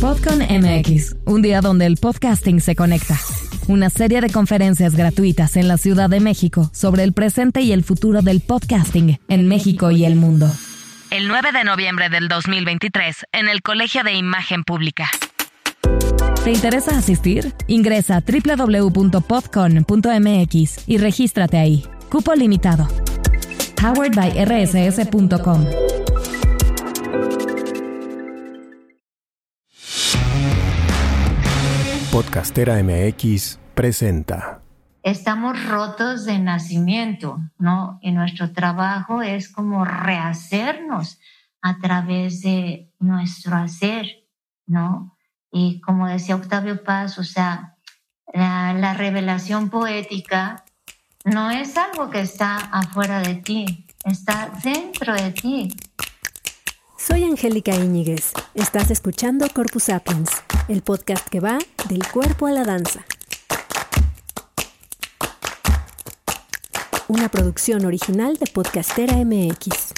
Podcon MX, un día donde el podcasting se conecta. Una serie de conferencias gratuitas en la Ciudad de México sobre el presente y el futuro del podcasting en México y el mundo. El 9 de noviembre del 2023 en el Colegio de Imagen Pública. ¿Te interesa asistir? Ingresa a www.podcon.mx y regístrate ahí. Cupo limitado. Powered by rss.com. Podcastera MX presenta. Estamos rotos de nacimiento, ¿no? Y nuestro trabajo es como rehacernos a través de nuestro hacer, ¿no? Y como decía Octavio Paz, o sea, la, la revelación poética no es algo que está afuera de ti, está dentro de ti. Soy Angélica Íñiguez. Estás escuchando Corpus Sapiens, el podcast que va del cuerpo a la danza. Una producción original de Podcastera MX.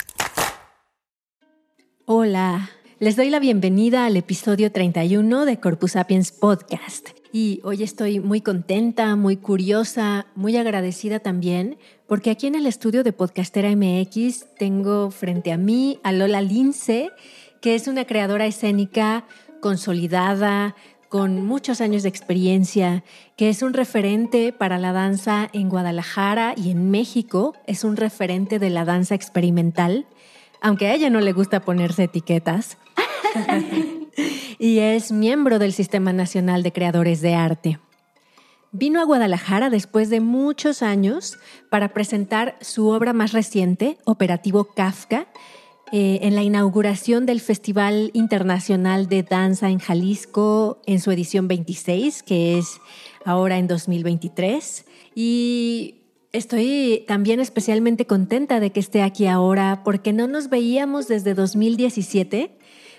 Hola, les doy la bienvenida al episodio 31 de Corpus Sapiens Podcast. Y hoy estoy muy contenta, muy curiosa, muy agradecida también, porque aquí en el estudio de Podcastera MX tengo frente a mí a Lola Lince, que es una creadora escénica consolidada, con muchos años de experiencia, que es un referente para la danza en Guadalajara y en México, es un referente de la danza experimental, aunque a ella no le gusta ponerse etiquetas. y es miembro del Sistema Nacional de Creadores de Arte. Vino a Guadalajara después de muchos años para presentar su obra más reciente, Operativo Kafka, eh, en la inauguración del Festival Internacional de Danza en Jalisco en su edición 26, que es ahora en 2023. Y estoy también especialmente contenta de que esté aquí ahora porque no nos veíamos desde 2017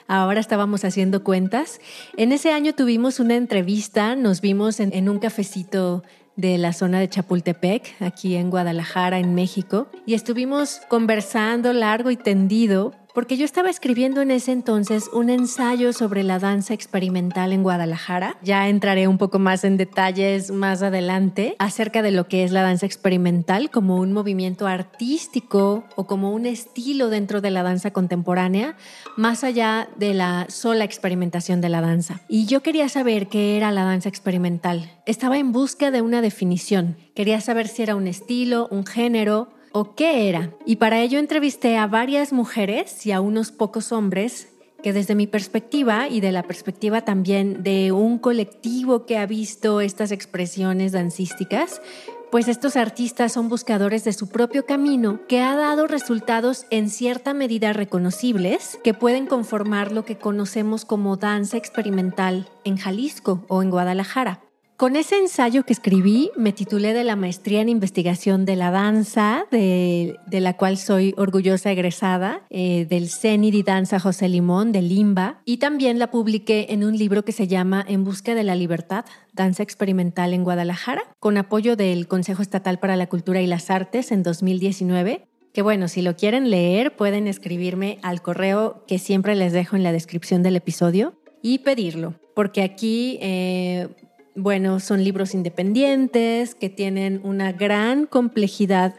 ahora estábamos haciendo cuentas. En ese año tuvimos una entrevista, nos vimos en, un cafecito de la zona de Chapultepec, aquí en Guadalajara, en México, y estuvimos conversando largo y tendido porque yo estaba escribiendo en ese entonces un ensayo sobre la danza experimental en Guadalajara. Ya entraré un poco más en detalles más adelante acerca de lo que es la danza experimental como un movimiento artístico o como un estilo dentro de la danza contemporánea, más allá de la sola experimentación de la danza. Y yo quería saber qué era la danza experimental. Estaba en busca de una definición. Quería saber si era un estilo, un género, o qué era. Y para ello entrevisté a varias mujeres y a unos pocos hombres que desde mi perspectiva y de la perspectiva también de un colectivo que ha visto estas expresiones dancísticas, pues estos artistas son buscadores de su propio camino que ha dado resultados en cierta medida reconocibles que pueden conformar lo que conocemos como danza experimental en Jalisco o en Guadalajara. Con ese ensayo que escribí, me titulé de la maestría en investigación de la danza, de, la cual soy orgullosa egresada, eh, del CENI de Danza José Limón, de Limba, y también la publiqué en un libro que se llama En Busca de la Libertad, Danza Experimental en Guadalajara, con apoyo del Consejo Estatal para la Cultura y las Artes en 2019 que bueno, si lo quieren leer, pueden escribirme al correo que siempre les dejo en la descripción del episodio y pedirlo, porque aquí eh, bueno, son libros independientes que tienen una gran complejidad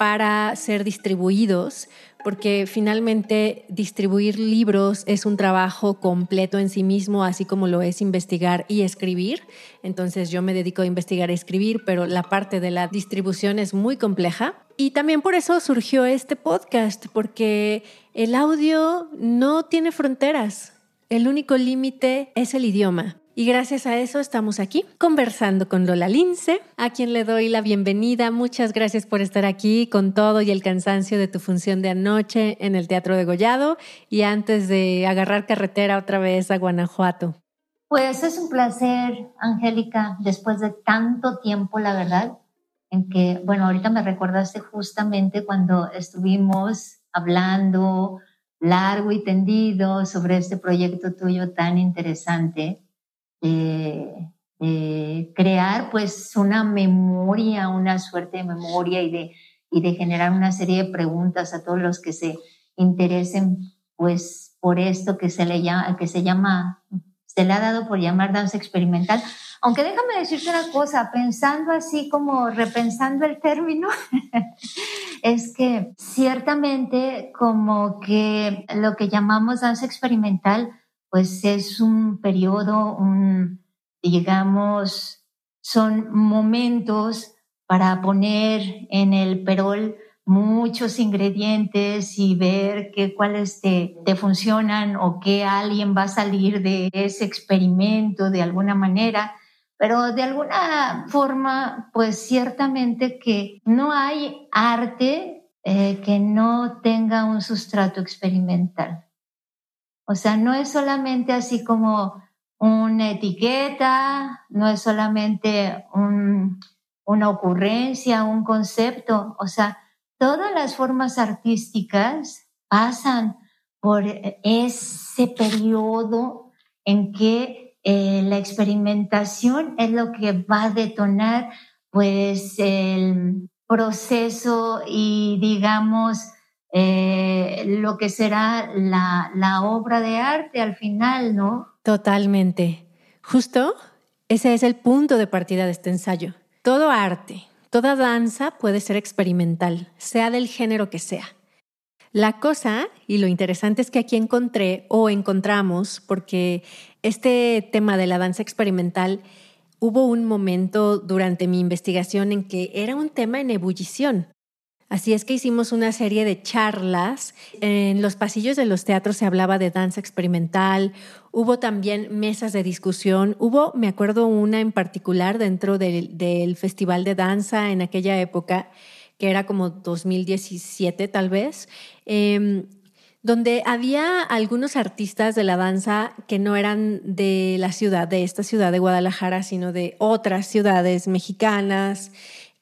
para ser distribuidos, porque finalmente distribuir libros es un trabajo completo en sí mismo, así como lo es investigar y escribir. Entonces yo me dedico a investigar y escribir, pero la parte de la distribución es muy compleja. Y también por eso surgió este podcast, porque el audio no tiene fronteras. El único límite es el idioma. Y gracias a eso estamos aquí conversando con Lola Lince, a quien le doy la bienvenida. Muchas gracias por estar aquí con todo y el cansancio de tu función de anoche en el Teatro de Gollado y antes de agarrar carretera otra vez a Guanajuato. Pues es un placer, Angélica, después de tanto tiempo, la verdad, en que, bueno, ahorita me recordaste justamente cuando estuvimos hablando largo y tendido sobre este proyecto tuyo tan interesante de, crear pues una memoria, una suerte de memoria y de, y de generar una serie de preguntas a todos los que se interesen pues por esto que se le llama, que se llama se le ha dado por llamar danza experimental. Aunque déjame decirte una cosa, pensando así como repensando el término, es que ciertamente como que lo que llamamos danza experimental, pues es un periodo, digamos, son momentos para poner en el perol muchos ingredientes y ver qué cuáles te, funcionan o qué alguien va a salir de ese experimento de alguna manera. Pero de alguna forma, pues ciertamente que no hay arte eh, que no tenga un sustrato experimental. O sea, no es solamente así como una etiqueta, no es solamente una ocurrencia, un concepto. O sea, todas las formas artísticas pasan por ese periodo en que eh, la experimentación es lo que va a detonar pues el proceso y digamos eh, lo que será la, la obra de arte al final, ¿no? Totalmente. Justo ese es el punto de partida de este ensayo. Todo arte, toda danza puede ser experimental, sea del género que sea. La cosa, y lo interesante es que aquí encontré o encontramos, porque este tema de la danza experimental, hubo un momento durante mi investigación en que era un tema en ebullición. Así es que hicimos una serie de charlas. En los pasillos de los teatros se hablaba de danza experimental. Hubo también mesas de discusión. Hubo, me acuerdo, una en particular dentro del, Festival de Danza en aquella época, que era como 2017 tal vez. Em, donde había algunos artistas de la danza que no eran de la ciudad, de esta ciudad de Guadalajara, sino de otras ciudades mexicanas,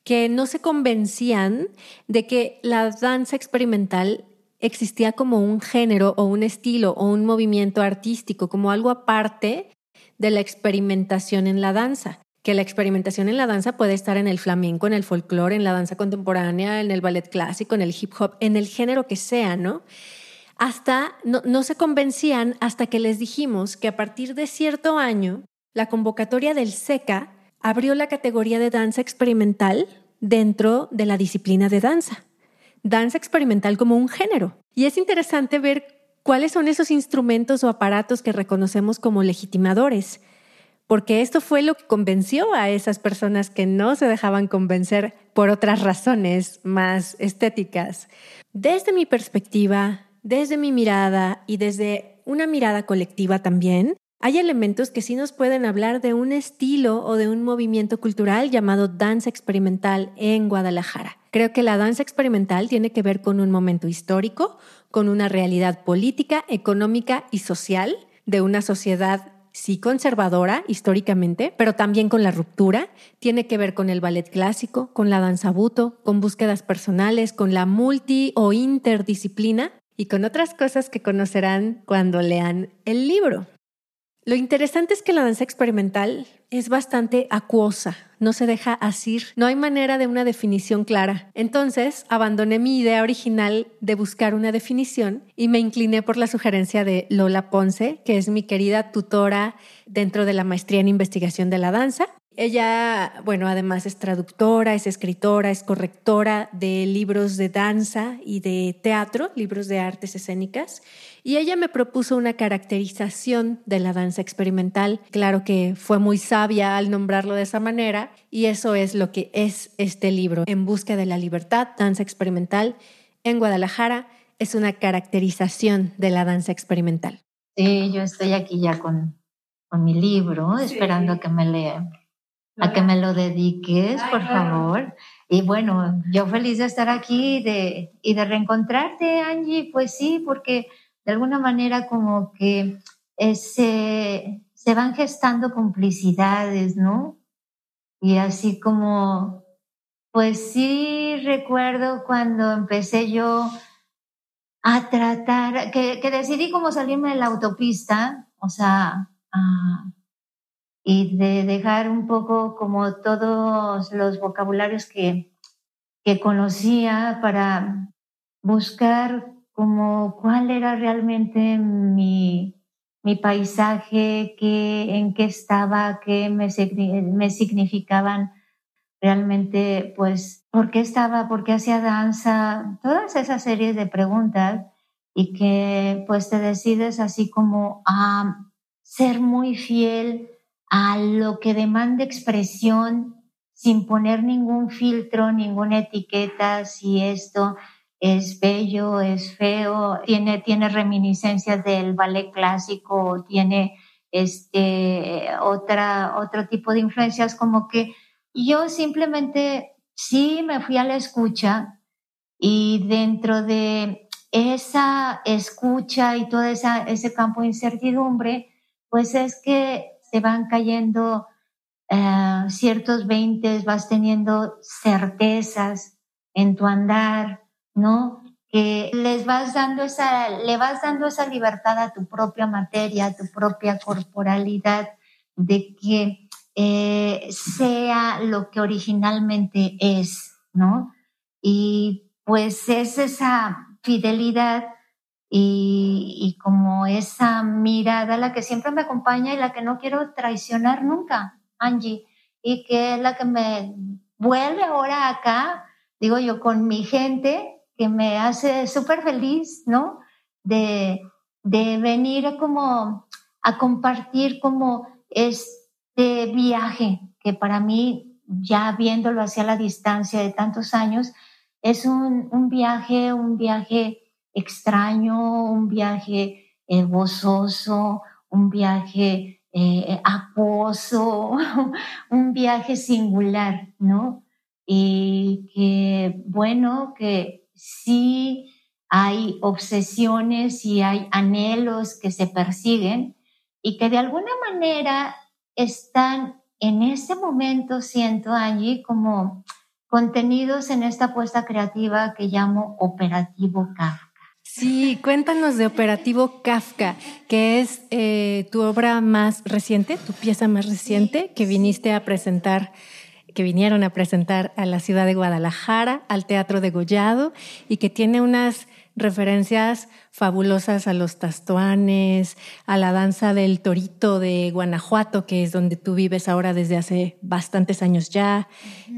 que no se convencían de que la danza experimental existía como un género o un estilo o un movimiento artístico, como algo aparte de la experimentación en la danza que la experimentación en la danza puede estar en el flamenco, en el folclore, en la danza contemporánea, en el ballet clásico, en el hip hop, en el género que sea, ¿no? hasta no, se convencían hasta que les dijimos que a partir de cierto año la convocatoria del SECA abrió la categoría de danza experimental dentro de la disciplina de danza. Danza experimental como un género. Y es interesante ver cuáles son esos instrumentos o aparatos que reconocemos como legitimadores, porque esto fue lo que convenció a esas personas que no se dejaban convencer por otras razones más estéticas. Desde mi perspectiva, desde mi mirada y desde una mirada colectiva también, hay elementos que sí nos pueden hablar de un estilo o de un movimiento cultural llamado danza experimental en Guadalajara. Creo que la danza experimental tiene que ver con un momento histórico, con una realidad política, económica y social de una sociedad sí conservadora históricamente, pero también con la ruptura. Tiene que ver con el ballet clásico, con la danza buto, con búsquedas personales, con la multi o interdisciplina y con otras cosas que conocerán cuando lean el libro. Lo interesante es que la danza experimental es bastante acuosa, no se deja asir, no hay manera de una definición clara. Entonces abandoné mi idea original de buscar una definición y me incliné por la sugerencia de Lola Ponce, que es mi querida tutora dentro de la maestría en investigación de la danza ella, bueno, además es traductora, es escritora, es correctora de libros de danza y de teatro, libros de artes escénicas, y ella me propuso una caracterización de la danza experimental. Claro que fue muy sabia al nombrarlo de esa manera, y eso es lo que es este libro, En Busca de la Libertad, Danza Experimental, en Guadalajara. Es una caracterización de la danza experimental. Sí, yo estoy aquí ya con, con mi libro, esperando a que me lea a que me lo dediques, por favor. Y bueno, yo feliz de estar aquí y de, y de reencontrarte, Angie, pues sí, porque de alguna manera como que eh, se, se van gestando complicidades, ¿no? Y así como, pues sí recuerdo cuando empecé yo a tratar, que, que decidí como salirme de la autopista, o sea, a y de dejar un poco como todos los vocabularios que, que conocía para buscar como cuál era realmente mi, mi paisaje, qué, en qué estaba, qué me, me significaban realmente, pues, por qué estaba, por qué hacía danza, todas esas series de preguntas y que pues te decides así como a ser muy fiel a lo que demanda expresión sin poner ningún filtro, ninguna etiqueta, si esto es bello, es feo, tiene, tiene reminiscencias del ballet clásico, tiene este, otra, otro tipo de influencias, como que yo simplemente sí me fui a la escucha y dentro de esa escucha y todo esa, ese campo de incertidumbre, pues es que se van cayendo eh, ciertos veintes, vas teniendo certezas en tu andar, ¿no? Que les vas dando esa, le vas dando esa libertad a tu propia materia, a tu propia corporalidad, de que eh, sea lo que originalmente es, ¿no? Y pues es esa fidelidad y, y, como esa mirada la que siempre me acompaña y la que no quiero traicionar nunca, Angie, y que es la que me vuelve ahora acá, digo yo, con mi gente, que me hace súper feliz, ¿no? De, de venir como a compartir como este viaje que para mí, ya viéndolo hacia la distancia de tantos años, es un, un viaje, un viaje extraño, un viaje eh, gozoso, un viaje eh, un viaje singular, ¿no? Y que, bueno, que sí hay obsesiones y hay anhelos que se persiguen y que de alguna manera están en este momento, siento, allí como contenidos en esta apuesta creativa que llamo Operativo Kafka. Sí, cuéntanos de Operativo Kafka, que es eh, tu obra más reciente, tu pieza más reciente que viniste a presentar, que vinieron a presentar a la ciudad de Guadalajara, al Teatro de Gollado, y que tiene unas referencias fabulosas a los tastuanes, a la danza del torito de Guanajuato, que es donde tú vives ahora desde hace bastantes años ya.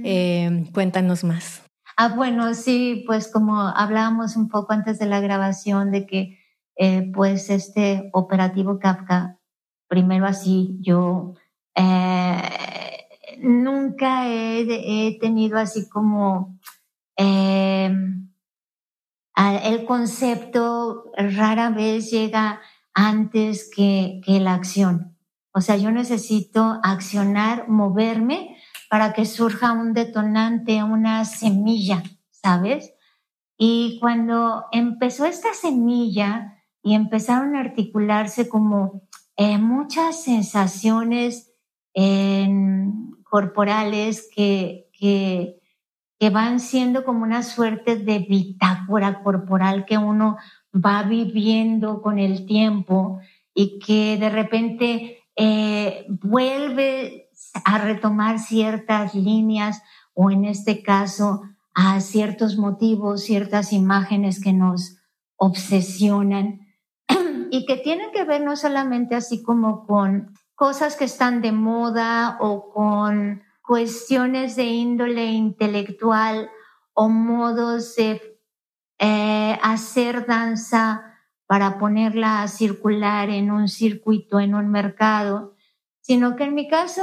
Eh, cuéntanos más. Ah, bueno, sí, pues como hablábamos un poco antes de la grabación de que eh, pues este operativo Kafka, primero así, yo eh, nunca he, tenido así como el concepto rara vez llega antes que la acción. O sea, yo necesito accionar, moverme para que surja un detonante, una semilla, ¿sabes? Y cuando empezó esta semilla y empezaron a articularse como eh, muchas sensaciones corporales que, que, van siendo como una suerte de bitácora corporal que uno va viviendo con el tiempo y que de repente eh, vuelve a retomar ciertas líneas o en este caso a ciertos motivos, ciertas imágenes que nos obsesionan y que tienen que ver no solamente así como con cosas que están de moda o con cuestiones de índole intelectual o modos de eh, hacer danza para ponerla a circular en un circuito, en un mercado, sino que en mi caso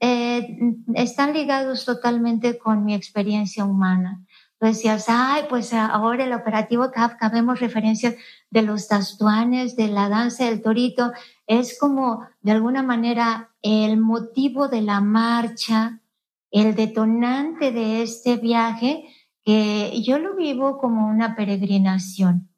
eh, están ligados totalmente con mi experiencia humana. Tú decías, ay, pues ahora el operativo Kafka vemos referencias de los tastuanes, de la danza del torito. Es como, de alguna manera, el motivo de la marcha el detonante de este viaje, que yo lo vivo como una peregrinación.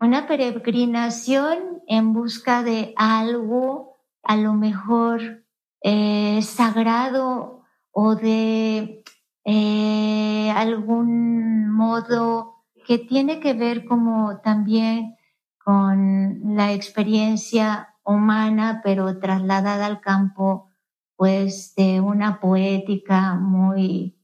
Una peregrinación en busca de algo a lo mejor eh, sagrado o de eh, algún modo que tiene que ver como también con la experiencia humana, pero trasladada al campo pues de una poética muy,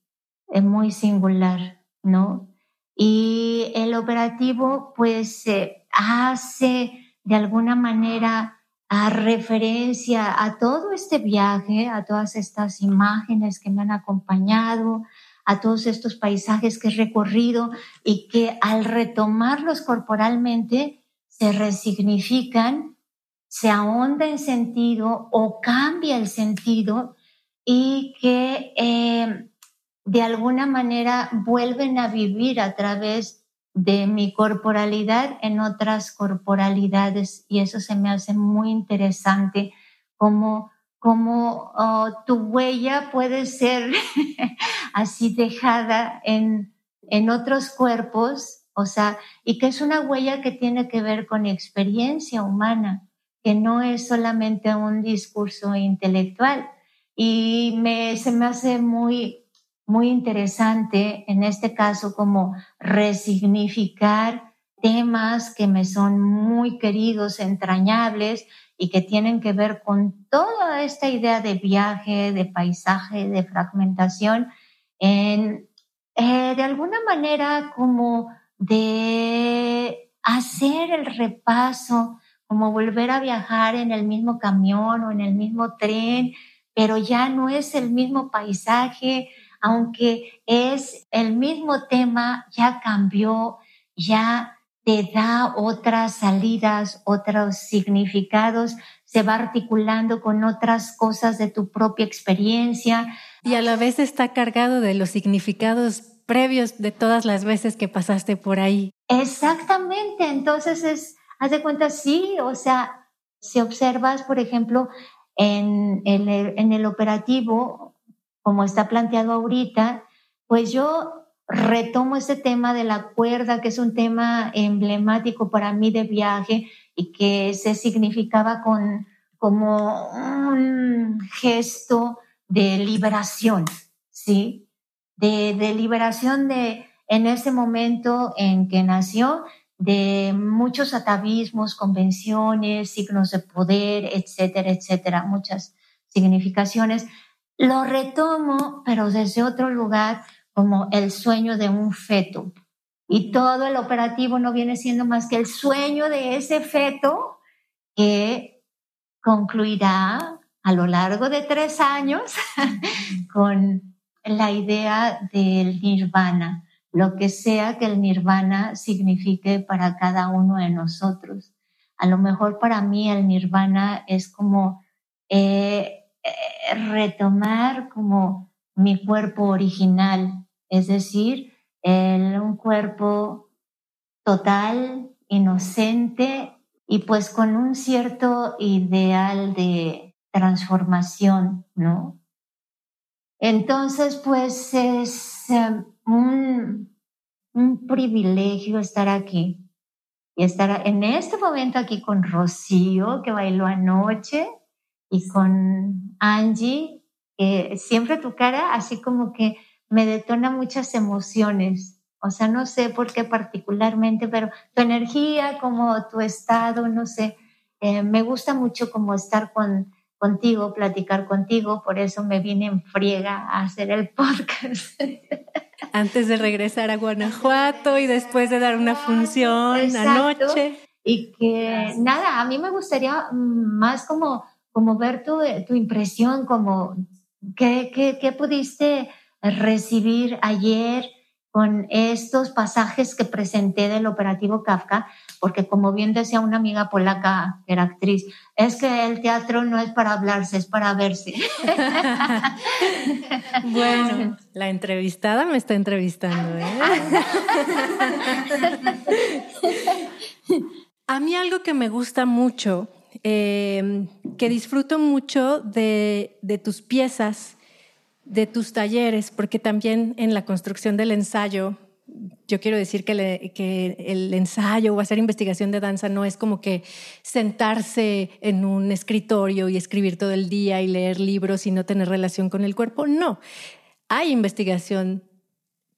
eh, muy singular, ¿no? Y el operativo pues hace de alguna manera a referencia a todo este viaje, a todas estas imágenes que me han acompañado, a todos estos paisajes que he recorrido y que al retomarlos corporalmente se resignifican, se ahonda en sentido o cambia el sentido y que eh, de alguna manera vuelven a vivir a través de mi corporalidad en otras corporalidades y eso se me hace muy interesante como como oh, tu huella puede ser así dejada en, en otros cuerpos, o sea, y que es una huella que tiene que ver con experiencia humana, que no es solamente un discurso intelectual. Y me, se me hace muy, muy interesante en este caso como resignificar temas que me son muy queridos, entrañables y que tienen que ver con toda esta idea de viaje, de paisaje, de fragmentación, en, eh, de alguna manera como de hacer el repaso, como volver a viajar en el mismo camión o en el mismo tren, pero ya no es el mismo paisaje, aunque es el mismo tema, ya cambió, ya te da otras salidas, otros significados, se va articulando con otras cosas de tu propia experiencia. Y a la vez está cargado de los significados previos de todas las veces que pasaste por ahí. Exactamente, entonces es, haz de cuenta, sí, o sea, si observas, por ejemplo, en el, en el operativo, como está planteado ahorita, pues yo retomo ese tema de la cuerda, que es un tema emblemático para mí de viaje y que se significaba con, como un gesto de liberación, ¿sí? De, liberación de, en ese momento en que nació, de muchos atavismos, convenciones, signos de poder, etcétera, etcétera, muchas significaciones. Lo retomo, pero desde otro lugar, como el sueño de un feto. Y todo el operativo no viene siendo más que el sueño de ese feto que concluirá a lo largo de tres años con la idea del nirvana, lo que sea que el nirvana signifique para cada uno de nosotros. A lo mejor para mí el nirvana es como eh, retomar como mi cuerpo original, es decir, un cuerpo total, inocente y pues con un cierto ideal de transformación, ¿no? Entonces, pues es em, un, un privilegio estar aquí y estar en este momento aquí con Rocío, que bailó anoche, y con Angie, siempre tu cara así como que me detona muchas emociones. O sea, no sé por qué particularmente, pero tu energía, como tu estado, no sé, eh, me gusta mucho como estar con, contigo, platicar contigo, por eso me vine en friega a hacer el podcast. Antes de regresar a Guanajuato y después de dar una función anoche. Y que nada, a mí me gustaría más como, como ver tu, tu impresión, como ¿Qué, qué, pudiste recibir ayer con estos pasajes que presenté del operativo Kafka? Porque como bien decía una amiga polaca, que era actriz, es que el teatro no es para hablarse, es para verse. bueno, la entrevistada me está entrevistando. ¿eh? A mí algo que me gusta mucho Em, que disfruto mucho de, tus piezas, de tus talleres, porque también en la construcción del ensayo, yo quiero decir que, que, el ensayo o hacer investigación de danza no es como que sentarse en un escritorio y escribir todo el día y leer libros y no tener relación con el cuerpo. No, hay investigación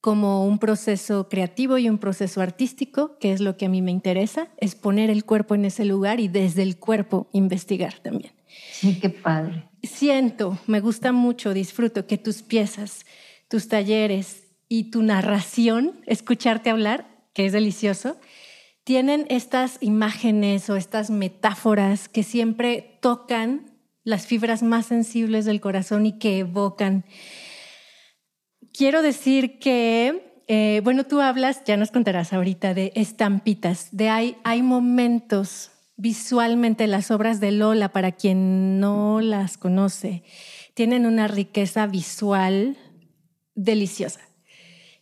como un proceso creativo y un proceso artístico, que es lo que a mí me interesa, es poner el cuerpo en ese lugar y desde el cuerpo investigar también. Sí, qué padre. Siento, me gusta mucho, disfruto que tus piezas, tus talleres y tu narración, escucharte hablar, que es delicioso, tienen estas imágenes o estas metáforas que siempre tocan las fibras más sensibles del corazón y que evocan. Quiero decir que, eh, bueno, tú hablas, ya nos contarás ahorita, de estampitas, de hay, hay momentos visualmente, las obras de Lola, para quien no las conoce, tienen una riqueza visual deliciosa.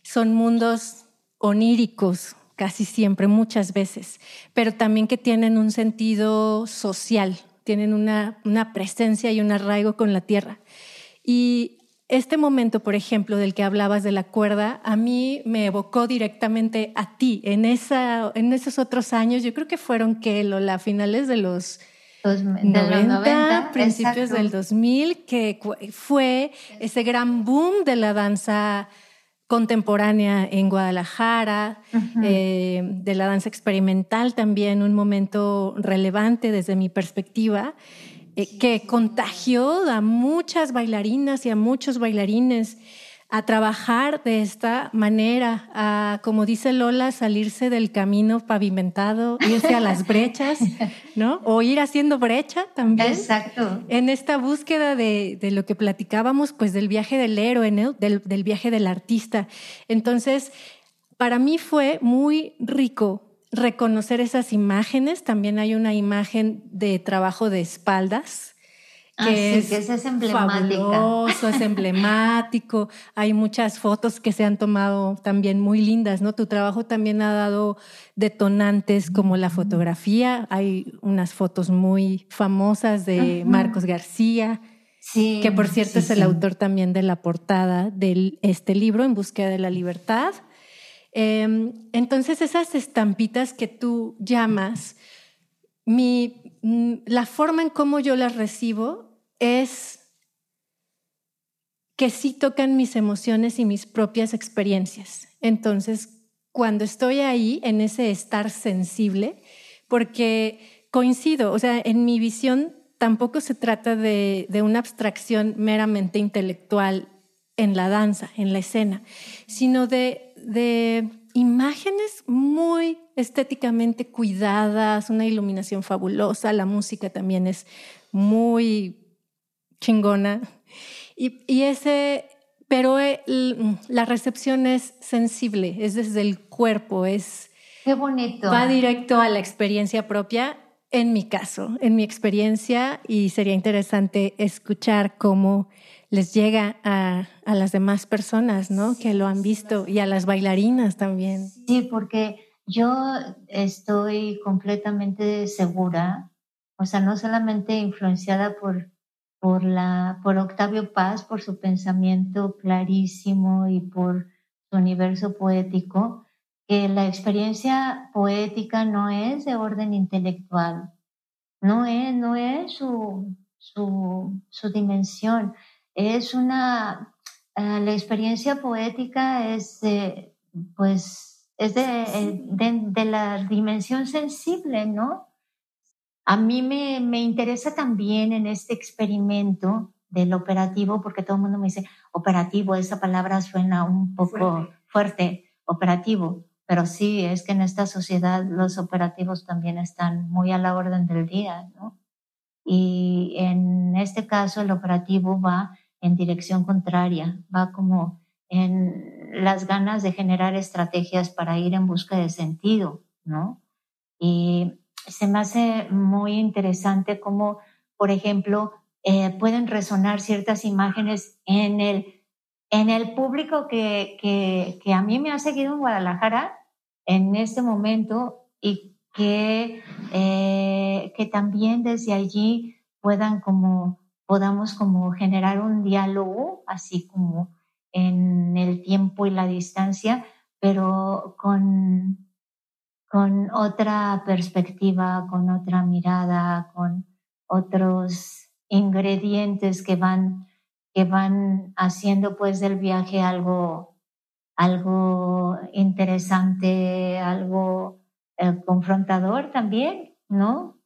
Son mundos oníricos, casi siempre, muchas veces, pero también que tienen un sentido social, tienen una, una presencia y un arraigo con la tierra. Y este momento, por ejemplo, del que hablabas de la cuerda, a mí me evocó directamente a ti. En, esa, en esos otros años, yo creo que fueron que Lola, finales de los Dos- de los 90, principios exacto. del 2000, que fue ese gran boom de la danza contemporánea en Guadalajara, eh, de la danza experimental también, un momento relevante desde mi perspectiva, eh, que contagió a muchas bailarinas y a muchos bailarines a trabajar de esta manera, a, como dice Lola, salirse del camino pavimentado, irse a las brechas, ¿no? O ir haciendo brecha también Exacto. en esta búsqueda de, de lo que platicábamos, pues del viaje del héroe, ¿no? del, del viaje del artista. Entonces, para mí fue muy rico reconocer esas imágenes. También hay una imagen de trabajo de espaldas. Ah, Que, sí, es que es emblemática. fabuloso, es emblemático. Hay muchas fotos que se han tomado también muy lindas, ¿no? Tu trabajo también ha dado detonantes como la fotografía. Hay unas fotos muy famosas de. Marcos García, Sí, que por cierto sí, es el autor también de la portada de este libro, En búsqueda de la libertad. Eh, entonces, esas estampitas que tú llamas, mi, mm, la forma en cómo yo las recibo es que sí tocan mis emociones y mis propias experiencias. Entonces, cuando estoy ahí, en ese estar sensible, porque coincido, o sea, en mi visión tampoco se trata de una abstracción meramente intelectual en la danza, en la escena, sino de, de imágenes muy estéticamente cuidadas, una iluminación fabulosa, la música también es muy chingona. Y, y ese, pero la recepción es sensible, es desde el cuerpo, es Qué bonito. va directo a la experiencia propia. En mi caso, en mi experiencia, y sería interesante escuchar cómo les llega a, a las demás personas, ¿no? Que lo han visto y a las bailarinas también. Sí, porque yo estoy completamente segura, o sea, no solamente influenciada por, por, la, por Octavio Paz, por su pensamiento clarísimo y por su universo poético, que la experiencia poética no es de orden intelectual, no es, no es su, su, su dimensión, es una, eh, la experiencia poética es, eh, pues, es de, eh, de, de la dimensión sensible, ¿no? A mí me, me interesa también en este experimento del operativo, porque todo el mundo me dice, operativo, esa palabra suena un poco fuerte, operativo, pero sí, es que en esta sociedad los operativos también están muy a la orden del día, ¿no? Y en este caso el operativo va en dirección contraria, va como en las ganas de generar estrategias para ir en busca de sentido, ¿no? Y se me hace muy interesante cómo, por ejemplo, eh, pueden resonar ciertas imágenes en el, en el público que, que, que a mí me ha seguido en Guadalajara en este momento y que, eh, que también desde allí puedan como, podamos como generar un diálogo, así como en el tiempo y la distancia, pero con, con otra perspectiva, con otra mirada, con otros ingredientes que van, que van haciendo pues del viaje algo, algo interesante, algo eh, confrontador también, ¿no?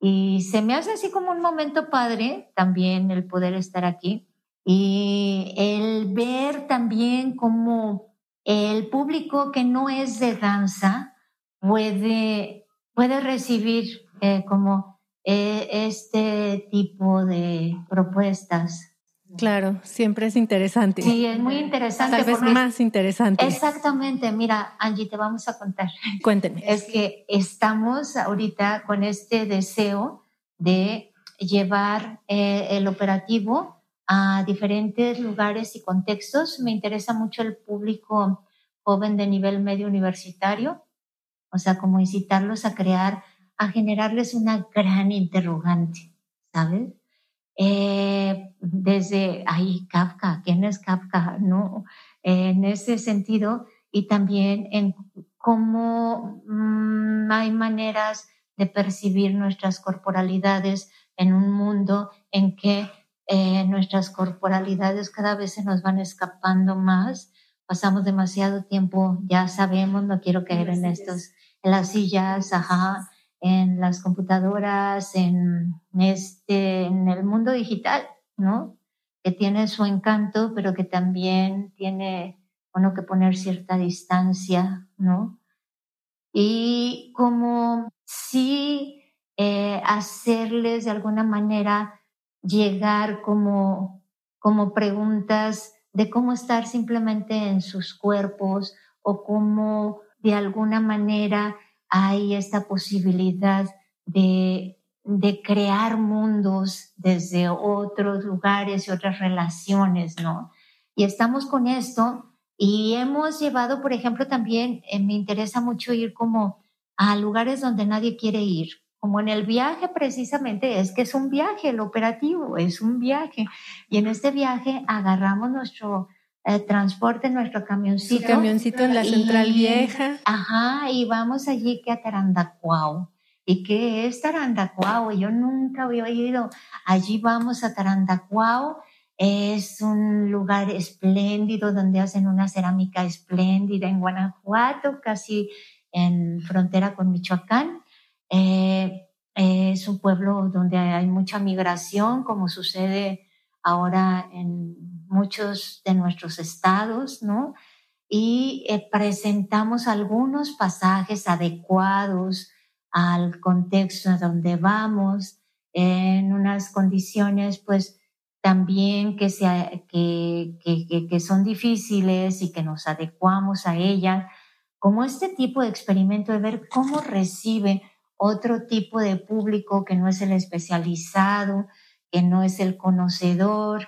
Y se me hace así como un momento padre también el poder estar aquí y el ver también como el público que no es de danza puede, puede recibir eh, como eh, este tipo de propuestas. Claro, siempre es interesante. Sí, es muy interesante. Tal vez más interesante. Exactamente. Mira, Angie, te vamos a contar. Cuénteme. Es que estamos ahorita con este deseo de llevar eh, el operativo a diferentes lugares y contextos. Me interesa mucho el público joven de nivel medio universitario, o sea, como incitarlos a crear, a generarles una gran interrogante, ¿sabes? Eh, desde ahí Kafka, ¿quién es Kafka? No, en ese sentido y también en cómo mm, hay maneras de percibir nuestras corporalidades en un mundo en que eh, nuestras corporalidades cada vez se nos van escapando más pasamos demasiado tiempo, ya sabemos, no quiero caer en, estos, en las sillas, ajá, en las computadoras, en este, en el mundo digital, ¿no? Que tiene su encanto, pero que también tiene, bueno, que poner cierta distancia, ¿no? Y como si eh, hacerles de alguna manera llegar como, como preguntas de cómo estar simplemente en sus cuerpos o cómo de alguna manera hay esta posibilidad de, de crear mundos desde otros lugares y otras relaciones, ¿no? Y estamos con esto y hemos llevado, por ejemplo, también, eh, me interesa mucho ir como a lugares donde nadie quiere ir, como en el viaje precisamente es que es un viaje, el operativo es un viaje. Y en este viaje agarramos nuestro eh, transporte, nuestro camioncito. Su camioncito en la central vieja. Ajá, y vamos allí que a Tarandacuao. ¿Y qué es Tarandacuao? Yo nunca había ido. Allí vamos a Tarandacuao. Es un lugar espléndido donde hacen una cerámica espléndida en Guanajuato, casi en frontera con Michoacán. Eh, es un pueblo donde hay mucha migración, como sucede ahora en muchos de nuestros estados, ¿no? Y eh, presentamos algunos pasajes adecuados al contexto a donde vamos, en unas condiciones, pues, también que, sea, que, que, que son difíciles y que nos adecuamos a ellas, como este tipo de experimento de ver cómo recibe otro tipo de público que no es el especializado, que no es el conocedor,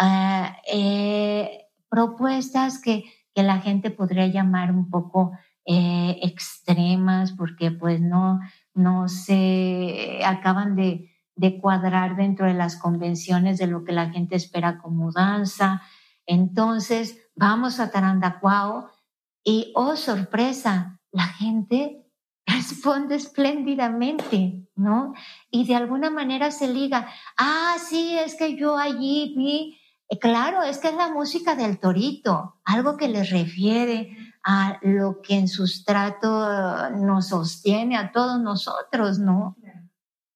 ah, eh, propuestas que, que, la gente podría llamar un poco eh, extremas porque pues no, no se acaban de, de cuadrar dentro de las convenciones de lo que la gente espera como danza. Entonces, vamos a Tarandacuao y, oh sorpresa, la gente responde espléndidamente, ¿no? Y de alguna manera se liga, ah, sí, es que yo allí vi, claro, es que es la música del torito, algo que les refiere a lo que en sustrato nos sostiene a todos nosotros, ¿no?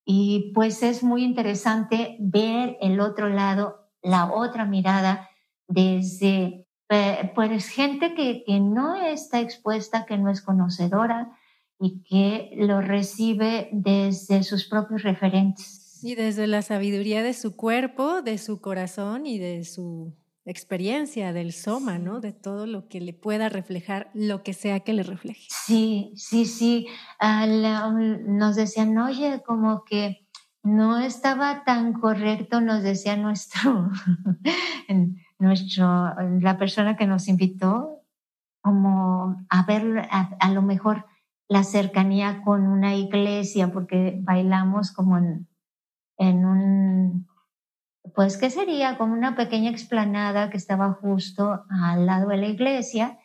Y pues es muy interesante ver el otro lado, la otra mirada desde, eh, pues gente que, que no está expuesta, que no es conocedora, y que lo recibe desde sus propios referentes. Y desde la sabiduría de su cuerpo, de su corazón y de su experiencia del soma, ¿no? De todo lo que le pueda reflejar, lo que sea que le refleje. Sí, sí, sí. nos decían, oye, como que no estaba tan correcto, nos decía nuestro, nuestro, la persona que nos invitó, como a ver, a lo mejor la cercanía con una iglesia, porque bailamos como en, en un, pues, ¿qué sería? Como una pequeña explanada que estaba justo al lado de la iglesia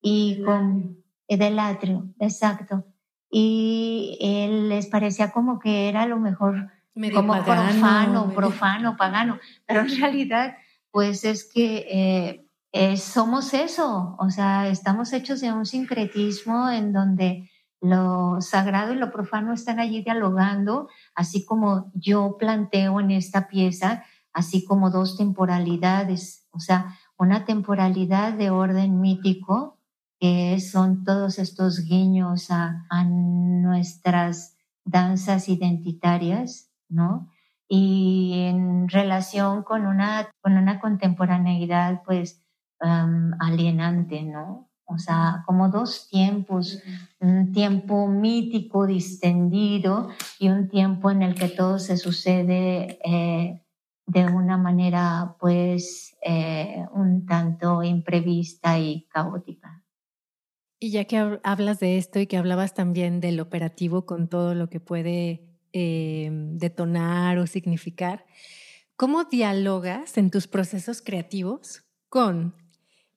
y con, del atrio, exacto. Y él les parecía como que era lo mejor, como profano, profano, pagano, pero en realidad, pues es que eh, eh, somos eso, o sea, estamos hechos de un sincretismo en donde lo sagrado y lo profano están allí dialogando, así como yo planteo en esta pieza, así como dos temporalidades, o sea, una temporalidad de orden mítico que son todos estos guiños a, nuestras danzas identitarias, ¿no? Y en relación con una, con una contemporaneidad, pues, alienante, ¿no? O sea, como dos tiempos, un tiempo mítico, distendido y un tiempo en el que todo se sucede eh, de una manera, pues, eh, un tanto imprevista y caótica. Y ya que hablas de esto y que hablabas también del operativo con todo lo que puede em, detonar o significar, ¿cómo dialogas en tus procesos creativos con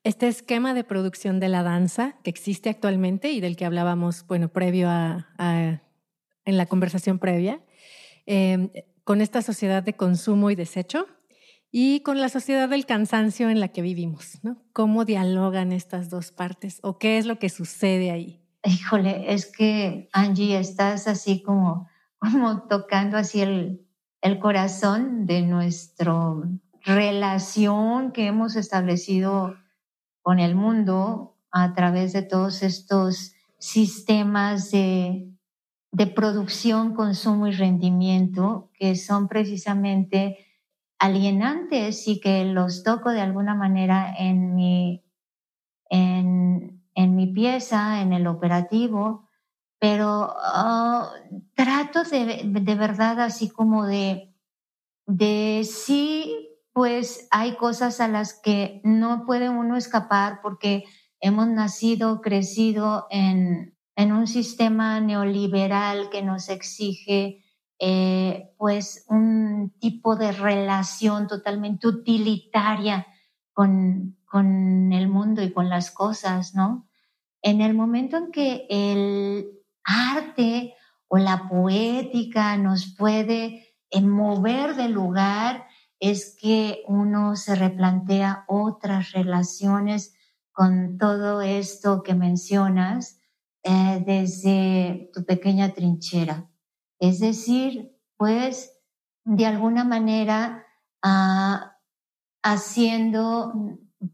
este esquema de producción de la danza que existe actualmente y del que hablábamos, bueno, previo a, en la conversación previa, em, con esta sociedad de consumo y desecho y con la sociedad del cansancio en la que vivimos, ¿no? ¿Cómo dialogan estas dos partes o qué es lo que sucede ahí? Híjole, es que Angie, estás así como, como tocando así el, el corazón de nuestra relación que hemos establecido con el mundo a través de todos estos sistemas de, de producción, consumo y rendimiento que son precisamente alienantes y que los toco de alguna manera en mi, en, en mi pieza, en el operativo, pero ah, trato de, de verdad así como de, de sí pues hay cosas a las que no puede uno escapar porque hemos nacido, crecido en, en un sistema neoliberal que nos exige eh, pues un tipo de relación totalmente utilitaria con, con el mundo y con las cosas, ¿no? En el momento en que el arte o la poética nos puede eh, mover del lugar, es que uno se replantea otras relaciones con todo esto que mencionas eh, desde tu pequeña trinchera. Es decir, pues de alguna manera ah, haciendo,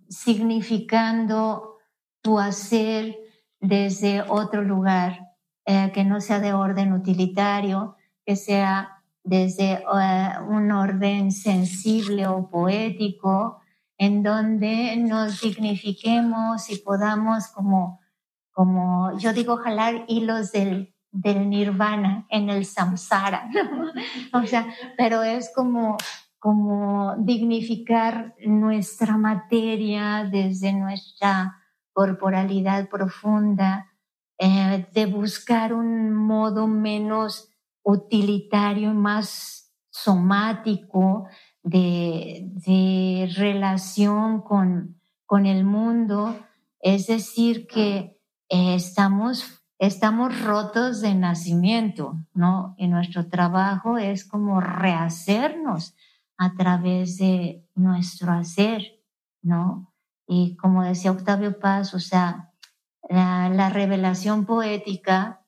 significando tu hacer desde otro lugar, eh, que no sea de orden utilitario, que sea desde eh, un orden sensible o poético, en donde nos dignifiquemos y podamos como, como yo digo, jalar hilos del, del nirvana en el samsara, o sea, pero es como, como dignificar nuestra materia desde nuestra corporalidad profunda, eh, de buscar un modo menos utilitario, más somático, de, relación con, con el mundo. Es decir, que eh, estamos, estamos rotos de nacimiento, ¿no? Y nuestro trabajo es como rehacernos a través de nuestro hacer, ¿no? Y como decía Octavio Paz, o sea, la revelación poética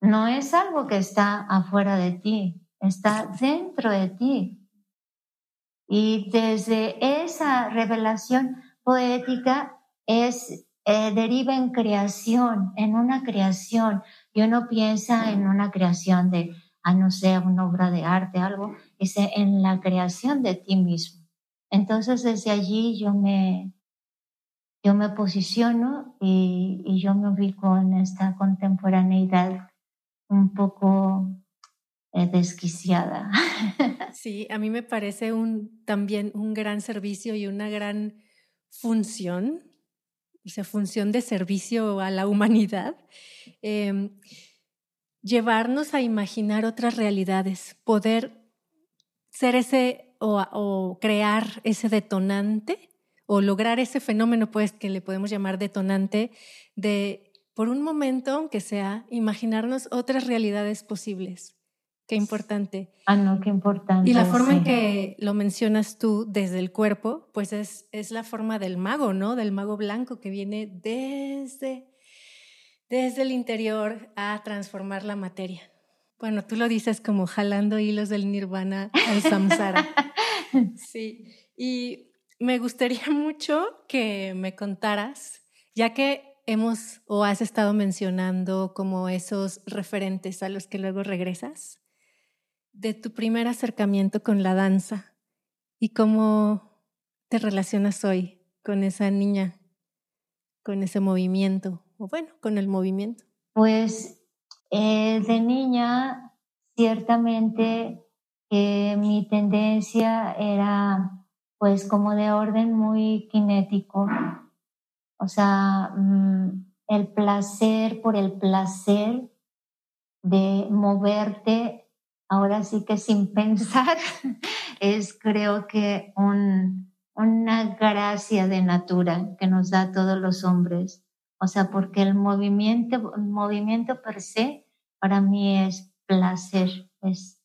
no es algo que está afuera de ti, está dentro de ti. Y desde esa revelación poética es eh, deriva en creación, en una creación. Y uno piensa en una creación de, a no ser una obra de arte, algo, es en la creación de ti mismo. Entonces desde allí yo me, yo me posiciono y, y yo me ubico en esta contemporaneidad un poco eh, desquiciada. Sí, a mí me parece un, también un gran servicio y una gran función, o sea, función de servicio a la humanidad, em, llevarnos a imaginar otras realidades, poder ser ese o, o, crear ese detonante o lograr ese fenómeno, pues, que le podemos llamar detonante de por un momento, aunque sea, imaginarnos otras realidades posibles. Qué importante. Ah, no, qué importante. Y la forma en que lo mencionas tú desde el cuerpo, pues es, es la forma del mago, ¿no? Del mago blanco que viene desde, desde el interior a transformar la materia. Bueno, tú lo dices como jalando hilos del nirvana al samsara. sí. Y me gustaría mucho que me contaras, ya que hemos o has estado mencionando como esos referentes a los que luego regresas, de tu primer acercamiento con la danza y cómo te relacionas hoy con esa niña, con ese movimiento, o bueno, con el movimiento. Pues eh, de niña, ciertamente eh, mi tendencia era pues como de orden muy kinético, o sea, mm, el placer por el placer de moverte, ahora sí que sin pensar, es creo que una gracia de natura que nos da a todos los hombres. O sea, porque el movimiento, el movimiento per se para mí es placer, es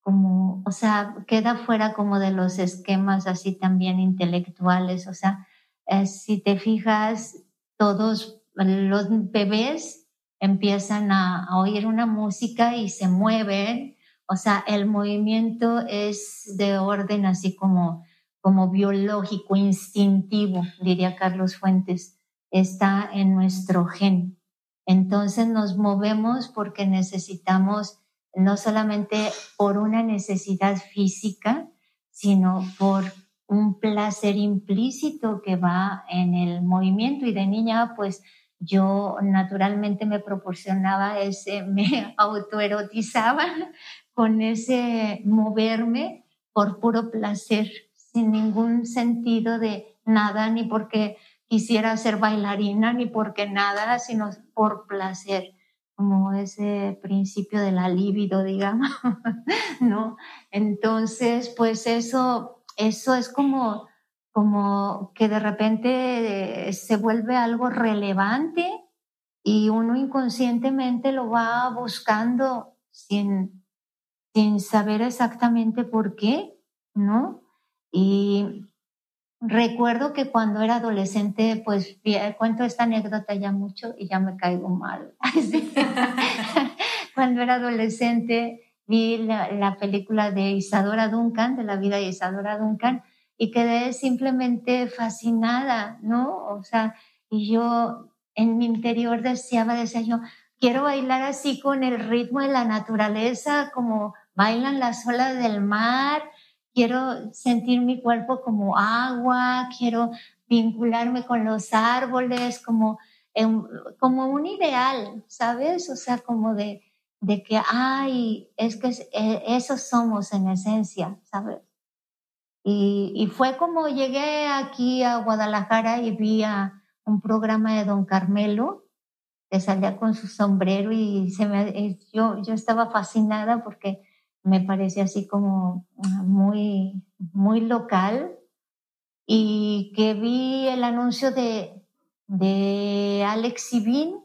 como, o sea, queda fuera como de los esquemas así también intelectuales, o sea, eh, si te fijas, todos los bebés empiezan a, oír una música y se mueven, o sea, el movimiento es de orden así como, como biológico, instintivo, diría Carlos Fuentes, está en nuestro gen. Entonces nos movemos porque necesitamos no solamente por una necesidad física, sino por un placer implícito que va en el movimiento. Y de niña, pues yo naturalmente me proporcionaba ese, me autoerotizaba con ese moverme por puro placer, sin ningún sentido de nada, ni porque quisiera ser bailarina, ni porque nada, sino por placer como ese principio de la libido, digamos, ¿no? Entonces, pues eso, eso es como, como que de repente se vuelve algo relevante y uno inconscientemente lo va buscando sin, sin saber exactamente por qué, ¿no? Y Recuerdo que cuando era adolescente, pues cuento esta anécdota ya mucho y ya me caigo mal. cuando era adolescente vi la, película de Isadora Duncan, de la vida de Isadora Duncan, y quedé simplemente fascinada, ¿no? O sea, y yo en mi interior deseaba, decía yo, quiero bailar así con el ritmo de la naturaleza, como bailan las olas del mar, quiero sentir mi cuerpo como agua, quiero vincularme con los árboles, como, como un ideal, ¿sabes? O sea, como de, de que, ay, es que e, esos somos en esencia, ¿sabes? Y, y, fue como llegué aquí a Guadalajara y vi a un programa de Don Carmelo que salía con su sombrero y se me, yo, yo estaba fascinada porque me parece así como ah, muy, muy local y que vi el anuncio de, de Alex Sibin,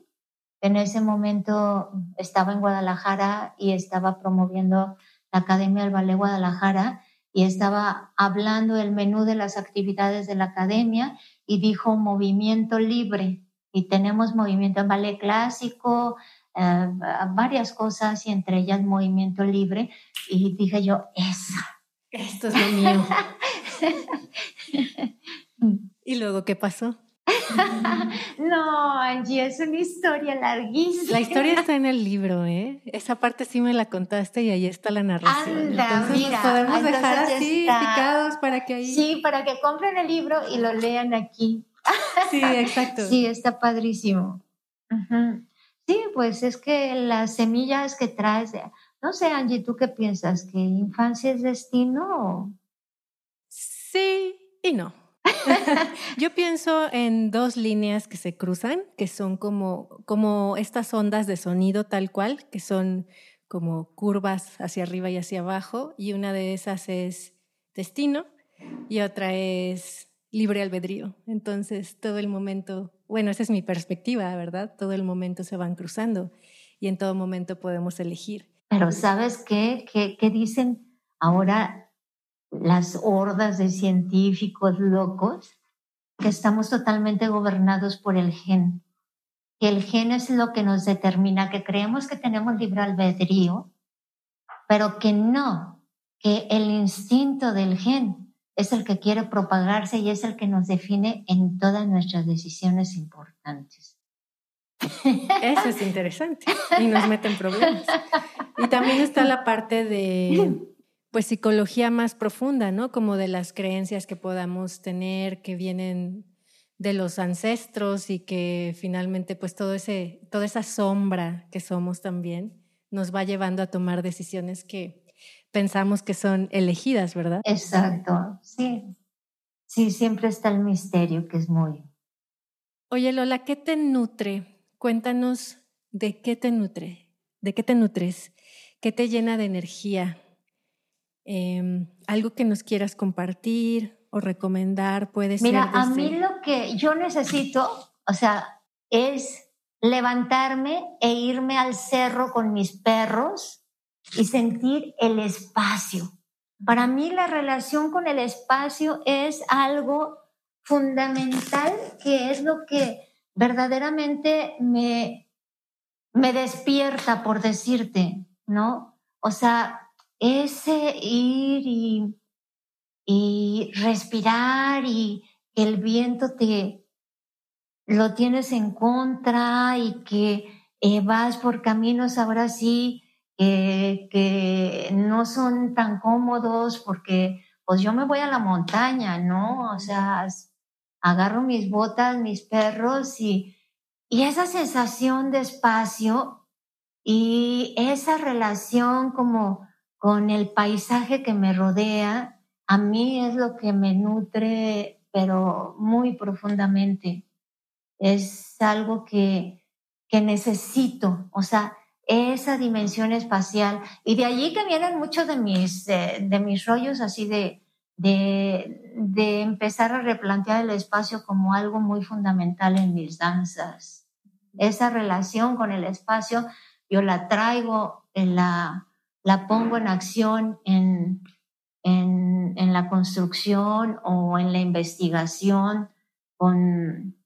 en ese momento estaba en Guadalajara y estaba promoviendo la Academia del Ballet Guadalajara y estaba hablando del menú de las actividades de la academia y dijo movimiento libre. Y tenemos movimiento en ballet clásico, eh, varias cosas y entre ellas movimiento libre. Y dije yo, esa. Esto es lo mío. ¿Y luego qué pasó? no, Angie, es una historia larguísima. La historia está en el libro, ¿eh? Esa parte sí me la contaste y ahí está la narración. Anda, mira, podemos dejar así picados para que ahí. Sí, para que compren el libro y lo lean aquí. sí, exacto. Sí, está padrísimo. Sí, pues es que las semillas que traes, no sé, Angie, ¿tú qué piensas? ¿Que infancia es destino? Sí y no. Yo pienso en dos líneas que se cruzan, que son como, como estas ondas de sonido tal cual, que son como curvas hacia arriba y hacia abajo, y una de esas es destino y otra es libre albedrío. Entonces, todo el momento, bueno, esa es mi perspectiva, ¿verdad? Todo el momento se van cruzando y en todo momento podemos elegir. Pero ¿sabes qué? ¿Qué, qué dicen ahora las hordas de científicos locos? Que estamos totalmente gobernados por el gen. Que el gen es lo que nos determina, que creemos que tenemos libre albedrío, pero que no, que el instinto del gen es el que quiere propagarse y es el que nos define en todas nuestras decisiones importantes. Eso es interesante y nos mete en problemas. Y también está la parte de pues psicología más profunda, ¿no? Como de las creencias que podamos tener que vienen de los ancestros y que finalmente pues todo ese toda esa sombra que somos también nos va llevando a tomar decisiones que pensamos que son elegidas, ¿verdad? Exacto, sí. Sí, siempre está el misterio que es muy. Oye, Lola, ¿qué te nutre? Cuéntanos de qué te nutre, de qué te nutres, qué te llena de energía, Em, algo que nos quieras compartir o recomendar puede ser. Mira, a mí lo que yo necesito, o sea, es levantarme e irme al cerro con mis perros y sentir el espacio. Para mí la relación con el espacio es algo fundamental que es lo que verdaderamente me, me despierta, por decirte, ¿no? O sea, ese ir y, y respirar y el viento te lo tienes en contra y que eh, vas por caminos ahora sí que no son tan cómodos porque pues yo me voy a la montaña, ¿no? O sea, agarro mis botas, mis perros y, y esa sensación de espacio y esa relación como con el paisaje que me rodea, a mí es lo que me nutre, pero muy profundamente. Es algo que, que necesito, o sea, esa dimensión espacial. Y de allí que vienen muchos de mis, de, mis rollos así de, de, de, empezar a replantear el espacio como algo muy fundamental en mis danzas. Esa relación con el espacio, yo la traigo en la, la pongo en acción en, en, en la construcción o en la investigación con,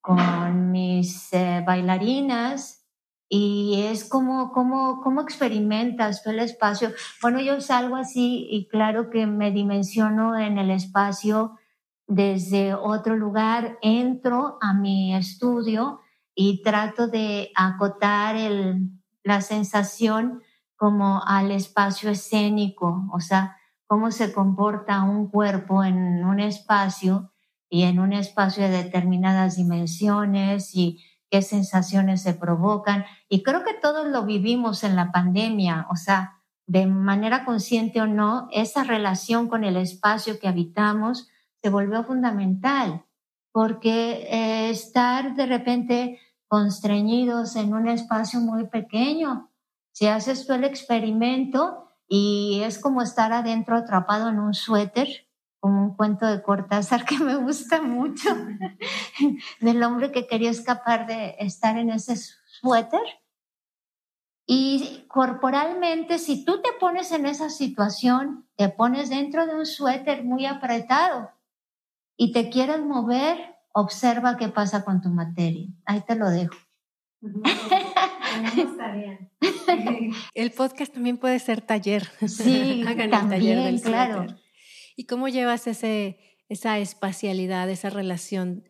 con mis eh, bailarinas y es como, como, cómo experimentas el espacio. Bueno, yo salgo así y claro que me dimensiono en el espacio desde otro lugar, entro a mi estudio y trato de acotar el, la sensación como al espacio escénico, o sea, cómo se comporta un cuerpo en un espacio y en un espacio de determinadas dimensiones y qué sensaciones se provocan. Y creo que todos lo vivimos en la pandemia, o sea, de manera consciente o no, esa relación con el espacio que habitamos se volvió fundamental, porque eh, estar de repente constreñidos en un espacio muy pequeño, si haces tú el experimento y es como estar adentro atrapado en un suéter, como un cuento de Cortázar que me gusta mucho, del hombre que quería escapar de estar en ese suéter. Y corporalmente, si tú te pones en esa situación, te pones dentro de un suéter muy apretado y te quieres mover, observa qué pasa con tu materia. Ahí te lo dejo. el podcast también puede ser taller. Sí, Hagan también, taller claro. ¿Y cómo llevas ese, esa espacialidad, esa relación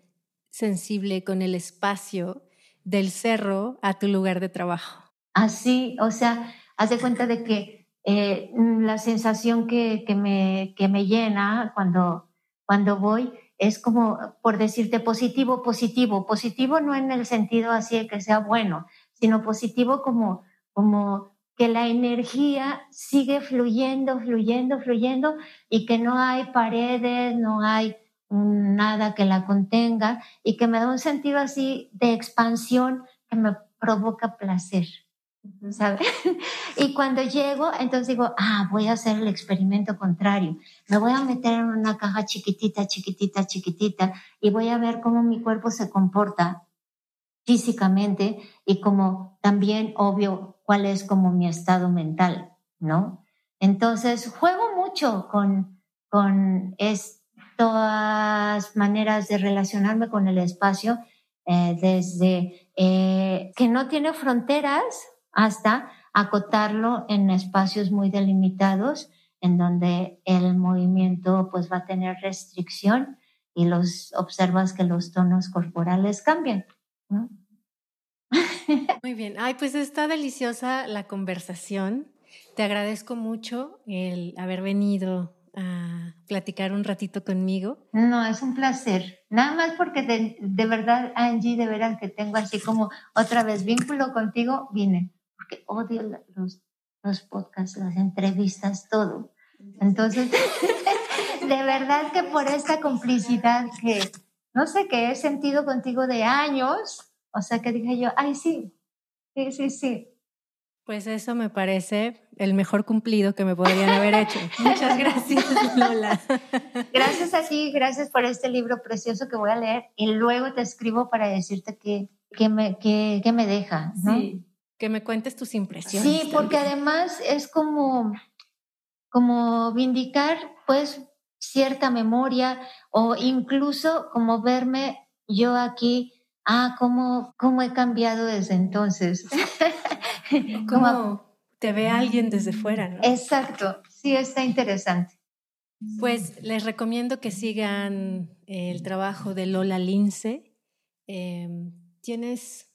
sensible con el espacio del cerro a tu lugar de trabajo? Así, o sea, haz de cuenta de que eh, la sensación que, que, me, que me llena cuando, cuando voy es como, por decirte, positivo, positivo, positivo no en el sentido así de que sea bueno, sino positivo como, como que la energía sigue fluyendo, fluyendo, fluyendo y que no hay paredes, no hay nada que la contenga y que me da un sentido así de expansión que me provoca placer. ¿Sabes? y cuando llego, entonces digo, ah, voy a hacer el experimento contrario. Me voy a meter en una caja chiquitita, chiquitita, chiquitita y voy a ver cómo mi cuerpo se comporta físicamente y como también, obvio, cuál es como mi estado mental, ¿no? Entonces, juego mucho con, con estas maneras de relacionarme con el espacio, eh, desde eh, que no tiene fronteras hasta acotarlo en espacios muy delimitados, en donde el movimiento pues va a tener restricción y los observas que los tonos corporales cambian. Muy bien. Ay, pues está deliciosa la conversación. Te agradezco mucho el haber venido a platicar un ratito conmigo. No, es un placer. Nada más porque de, de verdad, Angie, de veras que tengo así como otra vez vínculo contigo, vine. Porque odio los, los podcasts, las entrevistas, todo. Entonces, de verdad que por esta complicidad que, no sé, que he sentido contigo de años, o sea que dije yo, ay, sí, sí, sí, sí. Pues eso me parece el mejor cumplido que me podrían haber hecho. Muchas gracias, Lola. Gracias a ti, gracias por este libro precioso que voy a leer y luego te escribo para decirte qué que me, que, que me deja. ¿no? Sí, que me cuentes tus impresiones. Sí, porque además es como, como vindicar pues cierta memoria o incluso como verme yo aquí, ah, cómo, cómo he cambiado desde entonces. ¿Cómo te ve alguien desde fuera? ¿no? Exacto, sí, está interesante. Pues les recomiendo que sigan el trabajo de Lola Lince. Eh, ¿Tienes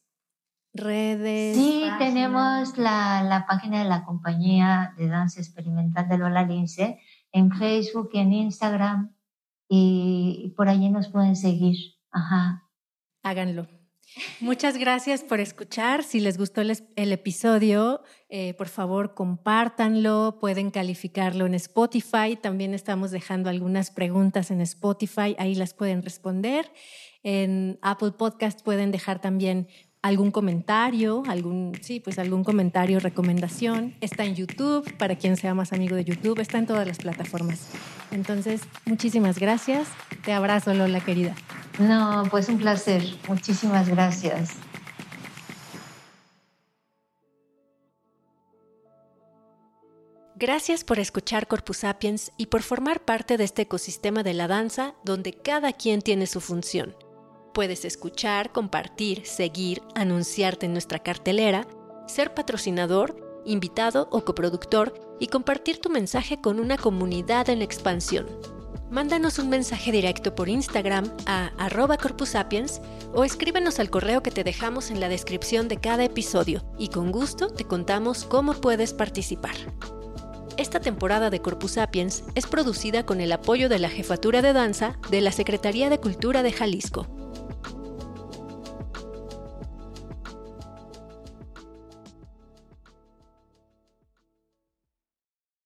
redes? Sí, tenemos la, la, página de la compañía de danza experimental de Lola Lince en Facebook y en Instagram y por allí nos pueden seguir. Ajá. Háganlo. Muchas gracias por escuchar. Si les gustó el, el episodio, eh, por favor compártanlo, pueden calificarlo en Spotify. También estamos dejando algunas preguntas en Spotify, ahí las pueden responder. En Apple Podcast pueden dejar también algún comentario, algún, sí, pues algún comentario, recomendación. Está en YouTube, para quien sea más amigo de YouTube, está en todas las plataformas. Entonces, muchísimas gracias. Te abrazo, Lola, querida. No, pues un placer. Muchísimas gracias. Gracias por escuchar Corpus Sapiens y por formar parte de este ecosistema de la danza donde cada quien tiene su función. Puedes escuchar, compartir, seguir, anunciarte en nuestra cartelera, ser patrocinador, invitado o coproductor y compartir tu mensaje con una comunidad en expansión. Mándanos un mensaje directo por Instagram a arroba corpusapiens o escríbenos al correo que te dejamos en la descripción de cada episodio y con gusto te contamos cómo puedes participar. Esta temporada de Corpus Sapiens es producida con el apoyo de la Jefatura de Danza de la Secretaría de Cultura de Jalisco.